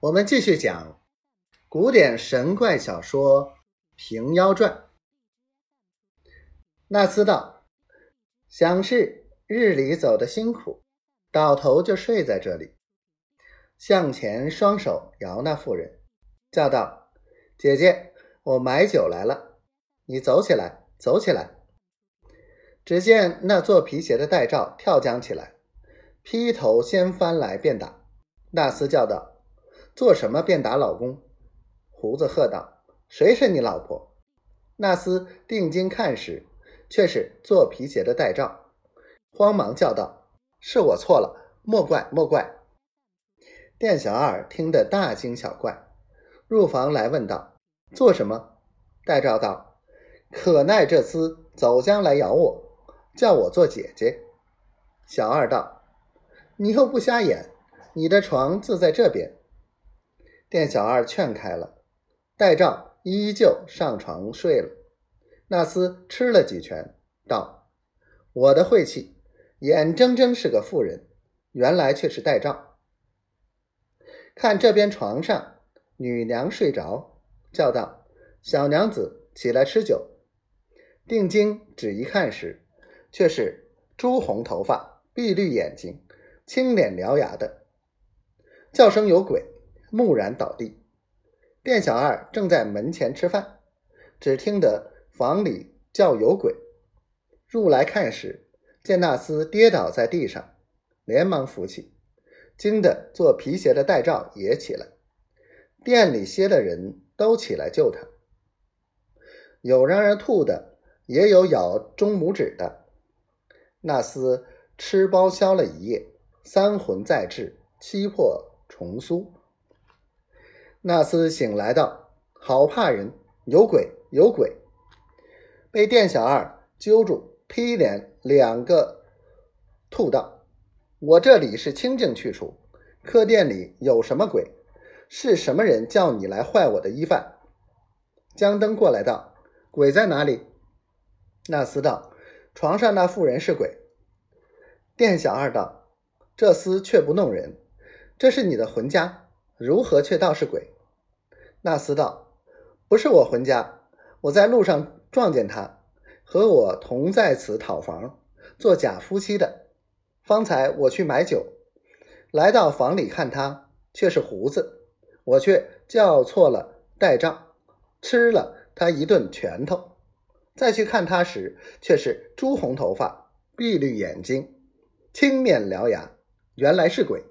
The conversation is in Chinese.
我们继续讲古典神怪小说《平妖传》。纳斯道：“想是日里走的辛苦，倒头就睡在这里。”向前双手摇那妇人，叫道：“姐姐，我买酒来了，你走起来，走起来。”只见那做皮鞋的戴照跳将起来，劈头先翻来便打。纳斯叫道。做什么便打老公？胡子喝道：“谁是你老婆？”纳斯定睛看时，却是做皮鞋的戴照，慌忙叫道：“是我错了，莫怪莫怪。”店小二听得大惊小怪，入房来问道：“做什么？”戴照道：“可奈这厮走将来咬我，叫我做姐姐。”小二道：“你又不瞎眼，你的床自在这边。”店小二劝开了，戴照依旧上床睡了。纳斯吃了几拳，道：“我的晦气，眼睁睁是个妇人，原来却是戴照。”看这边床上女娘睡着，叫道：“小娘子起来吃酒。”定睛只一看时，却是朱红头发、碧绿眼睛、青脸獠牙的，叫声有鬼。木然倒地，店小二正在门前吃饭，只听得房里叫有鬼，入来看时，见纳斯跌倒在地上，连忙扶起，惊得做皮鞋的戴照也起来，店里歇的人都起来救他，有让人吐的，也有咬中拇指的。纳斯吃包消了一夜，三魂再至，七魄重苏。纳斯醒来道：“好怕人，有鬼，有鬼！”被店小二揪住，劈脸两个，吐道：“我这里是清净去处，客店里有什么鬼？是什么人叫你来坏我的衣饭？”江灯过来道：“鬼在哪里？”纳斯道：“床上那妇人是鬼。”店小二道：“这厮却不弄人，这是你的魂家，如何却道是鬼？”纳斯道：“不是我魂家，我在路上撞见他，和我同在此讨房，做假夫妻的。方才我去买酒，来到房里看他，却是胡子，我却叫错了代账，吃了他一顿拳头。再去看他时，却是朱红头发、碧绿眼睛、青面獠牙，原来是鬼。”